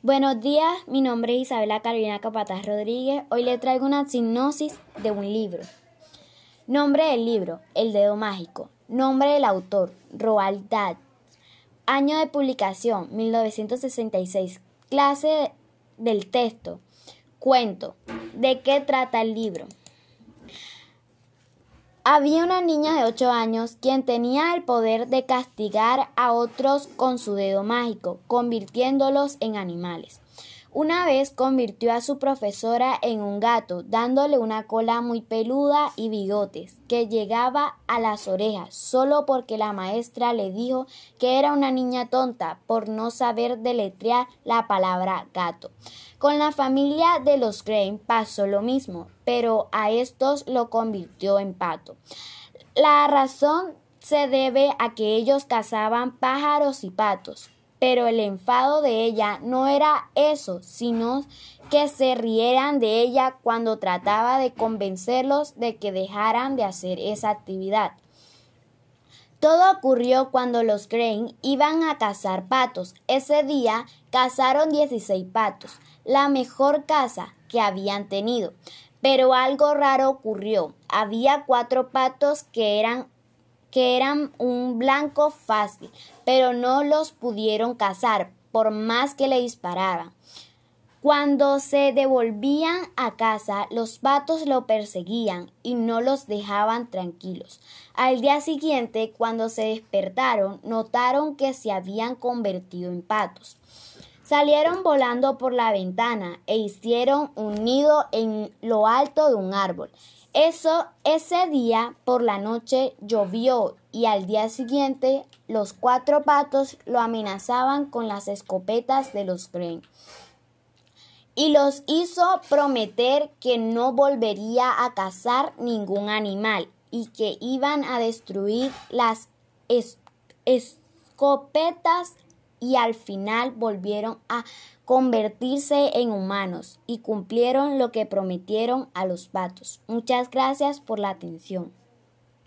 Buenos días, mi nombre es Isabela Carolina Capataz Rodríguez. Hoy le traigo una sinopsis de un libro. Nombre del libro, El Dedo Mágico. Nombre del autor, Roald Dahl. Año de publicación, 1966. Clase del texto. Cuento. ¿De qué trata el libro? Había una niña de 8 años quien tenía el poder de castigar a otros con su dedo mágico, convirtiéndolos en animales. Una vez convirtió a su profesora en un gato, dándole una cola muy peluda y bigotes, que llegaba a las orejas, solo porque la maestra le dijo que era una niña tonta por no saber deletrear la palabra gato. Con la familia de los Crane pasó lo mismo, pero a estos lo convirtió en pato. La razón se debe a que ellos cazaban pájaros y patos, pero el enfado de ella no era eso, sino que se rieran de ella cuando trataba de convencerlos de que dejaran de hacer esa actividad. Todo ocurrió cuando los Crane iban a cazar patos. Ese día cazaron 16 patos, la mejor caza que habían tenido. Pero algo raro ocurrió. Había cuatro patos que eran que eran un blanco fácil, pero no los pudieron cazar por más que le disparaban. Cuando se devolvían a casa, los patos lo perseguían y no los dejaban tranquilos. Al día siguiente, cuando se despertaron, notaron que se habían convertido en patos. Salieron volando por la ventana e hicieron un nido en lo alto de un árbol. Eso, ese día por la noche llovió y al día siguiente los cuatro patos lo amenazaban con las escopetas de los Crane y los hizo prometer que no volvería a cazar ningún animal y que iban a destruir las escopetas y al final volvieron a convertirse en humanos y cumplieron lo que prometieron a los patos. Muchas gracias por la atención.